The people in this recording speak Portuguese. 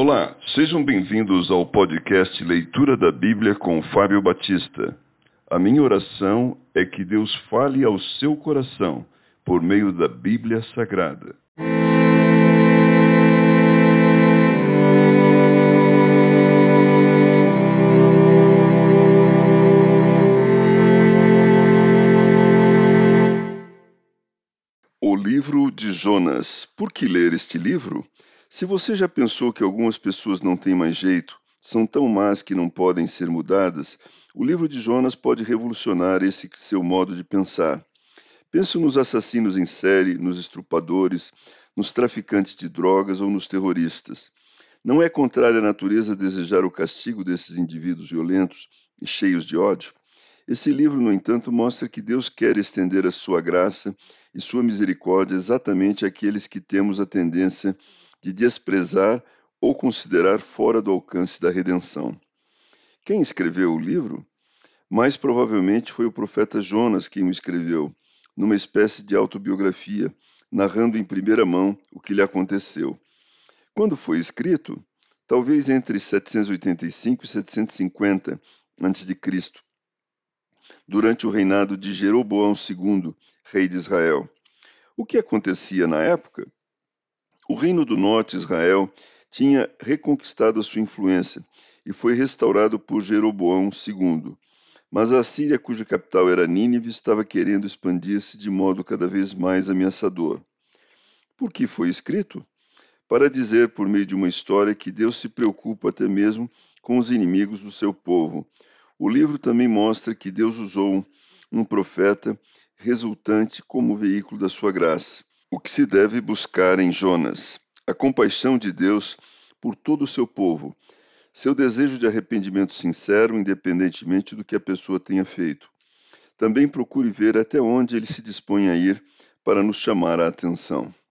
Olá, sejam bem-vindos ao podcast Leitura da Bíblia com Fábio Batista. A minha oração é que Deus fale ao seu coração por meio da Bíblia Sagrada. O livro de Jonas. Por que ler este livro? Se você já pensou que algumas pessoas não têm mais jeito, são tão más que não podem ser mudadas, o livro de Jonas pode revolucionar esse seu modo de pensar. Pense nos assassinos em série, nos estrupadores, nos traficantes de drogas ou nos terroristas. Não é contrária à natureza desejar o castigo desses indivíduos violentos e cheios de ódio? Esse livro, no entanto, mostra que Deus quer estender a sua graça e sua misericórdia exatamente àqueles que temos a tendência de desprezar ou considerar fora do alcance da redenção. Quem escreveu o livro? Mais provavelmente foi o profeta Jonas quem o escreveu, numa espécie de autobiografia, narrando em primeira mão o que lhe aconteceu. Quando foi escrito? Talvez entre 785 e 750 a.C., durante o reinado de Jeroboão II, rei de Israel. O que acontecia na época? Reino do norte, Israel, tinha reconquistado a sua influência e foi restaurado por Jeroboão II. Mas a Síria, cuja capital era Nínive, estava querendo expandir-se de modo cada vez mais ameaçador. Por que foi escrito? Para dizer, por meio de uma história, que Deus se preocupa até mesmo com os inimigos do seu povo, o livro também mostra que Deus usou um profeta resultante como veículo da sua graça. O que se deve buscar em Jonas? A compaixão de Deus por todo o seu povo, seu desejo de arrependimento sincero, independentemente do que a pessoa tenha feito. Também procure ver até onde ele se dispõe a ir para nos chamar a atenção.